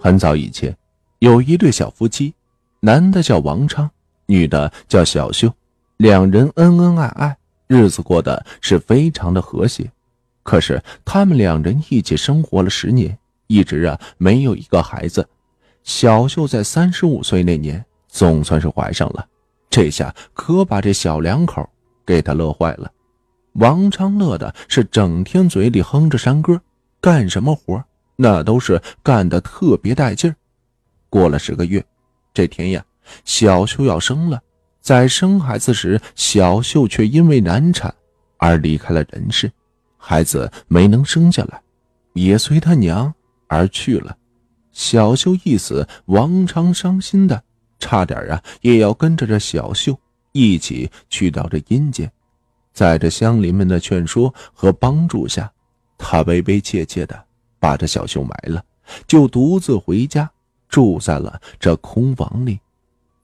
很早以前，有一对小夫妻，男的叫王昌，女的叫小秀，两人恩恩爱爱，日子过得是非常的和谐。可是他们两人一起生活了十年，一直啊没有一个孩子。小秀在三十五岁那年总算是怀上了，这下可把这小两口给他乐坏了。王昌乐的是整天嘴里哼着山歌，干什么活那都是干得特别带劲儿。过了十个月，这天呀，小秀要生了。在生孩子时，小秀却因为难产而离开了人世，孩子没能生下来，也随他娘而去了。小秀一死，王昌伤心的差点啊，也要跟着这小秀一起去到这阴间。在这乡邻们的劝说和帮助下，他悲悲切切的把这小秀埋了，就独自回家住在了这空房里。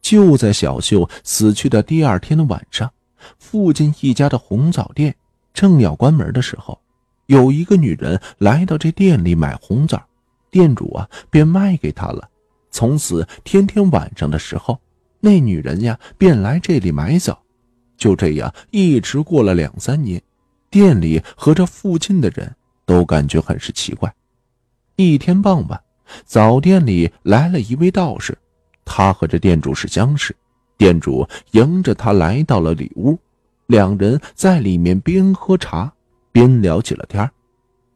就在小秀死去的第二天的晚上，附近一家的红枣店正要关门的时候，有一个女人来到这店里买红枣，店主啊便卖给她了。从此天天晚上的时候，那女人呀便来这里买枣。就这样一直过了两三年，店里和这附近的人都感觉很是奇怪。一天傍晚，早店里来了一位道士，他和这店主是相识。店主迎着他来到了里屋，两人在里面边喝茶边聊起了天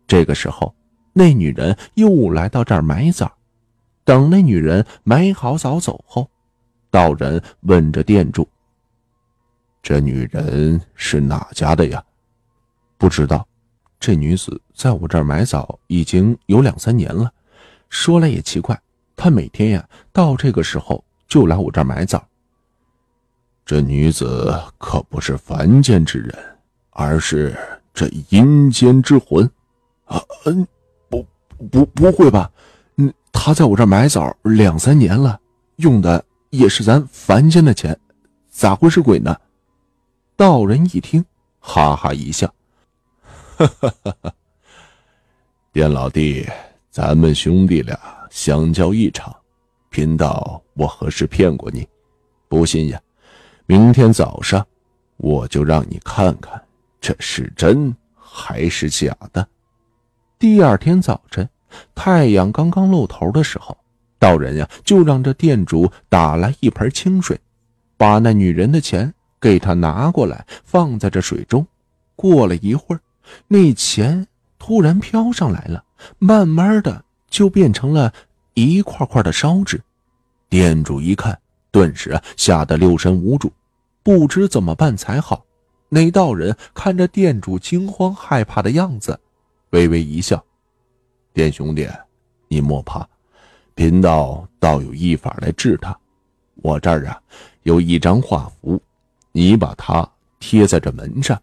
这个时候，那女人又来到这儿买枣。等那女人买好枣走后，道人问着店主。这女人是哪家的呀？不知道。这女子在我这儿买枣已经有两三年了。说来也奇怪，她每天呀到这个时候就来我这儿买枣。这女子可不是凡间之人，而是这阴间之魂。啊，嗯，不，不，不会吧？嗯，她在我这儿买枣两三年了，用的也是咱凡间的钱，咋会是鬼呢？道人一听，哈哈一笑：“ 哈店老弟，咱们兄弟俩相交一场，贫道我何时骗过你？不信呀，明天早上我就让你看看这是真还是假的。”第二天早晨，太阳刚刚露头的时候，道人呀就让这店主打来一盆清水，把那女人的钱。给他拿过来，放在这水中。过了一会儿，那钱突然飘上来了，慢慢的就变成了一块块的烧纸。店主一看，顿时吓得六神无主，不知怎么办才好。那道人看着店主惊慌害怕的样子，微微一笑：“店兄弟，你莫怕，贫道倒有一法来治他。我这儿啊有一张画符。”你把它贴在这门上，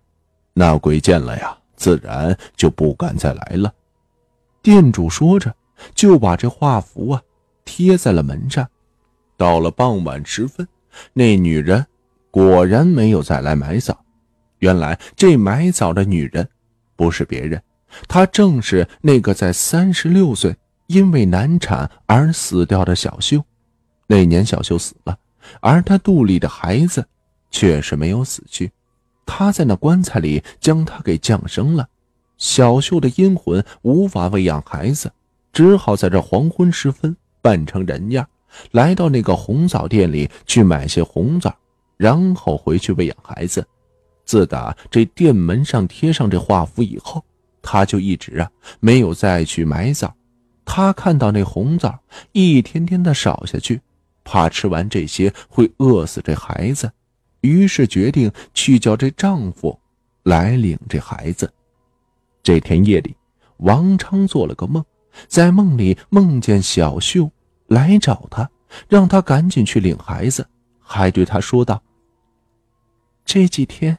那鬼见了呀，自然就不敢再来了。店主说着，就把这画符啊贴在了门上。到了傍晚时分，那女人果然没有再来买枣。原来这买枣的女人不是别人，她正是那个在三十六岁因为难产而死掉的小秀。那年小秀死了，而她肚里的孩子。却是没有死去，他在那棺材里将他给降生了。小秀的阴魂无法喂养孩子，只好在这黄昏时分扮成人样，来到那个红枣店里去买些红枣，然后回去喂养孩子。自打这店门上贴上这画符以后，他就一直啊没有再去买枣。他看到那红枣一天天的少下去，怕吃完这些会饿死这孩子。于是决定去叫这丈夫来领这孩子。这天夜里，王昌做了个梦，在梦里梦见小秀来找他，让他赶紧去领孩子，还对他说道：“这几天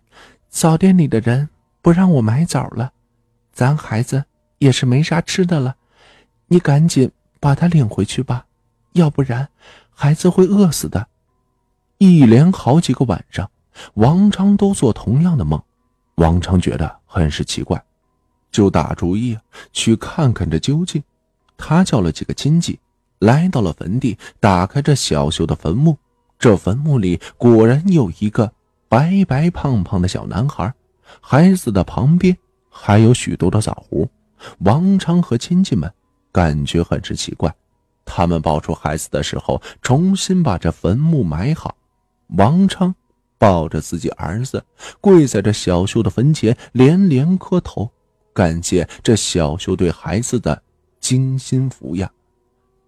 枣店里的人不让我买枣了，咱孩子也是没啥吃的了，你赶紧把他领回去吧，要不然孩子会饿死的。”一连好几个晚上，王昌都做同样的梦。王昌觉得很是奇怪，就打主意去看看这究竟。他叫了几个亲戚，来到了坟地，打开这小秀的坟墓。这坟墓里果然有一个白白胖胖的小男孩，孩子的旁边还有许多的枣核。王昌和亲戚们感觉很是奇怪，他们抱出孩子的时候，重新把这坟墓埋好。王昌抱着自己儿子，跪在这小秀的坟前，连连磕头，感谢这小秀对孩子的精心抚养。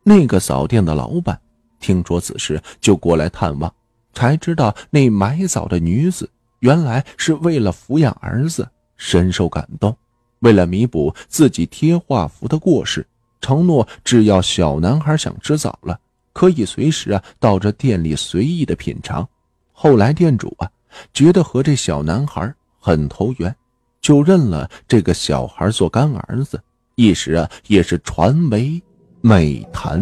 那个扫店的老板听说此事，就过来探望，才知道那买枣的女子原来是为了抚养儿子，深受感动。为了弥补自己贴画符的过失，承诺只要小男孩想吃枣了，可以随时啊到这店里随意的品尝。后来店主啊觉得和这小男孩很投缘，就认了这个小孩做干儿子，一时啊也是传为美谈。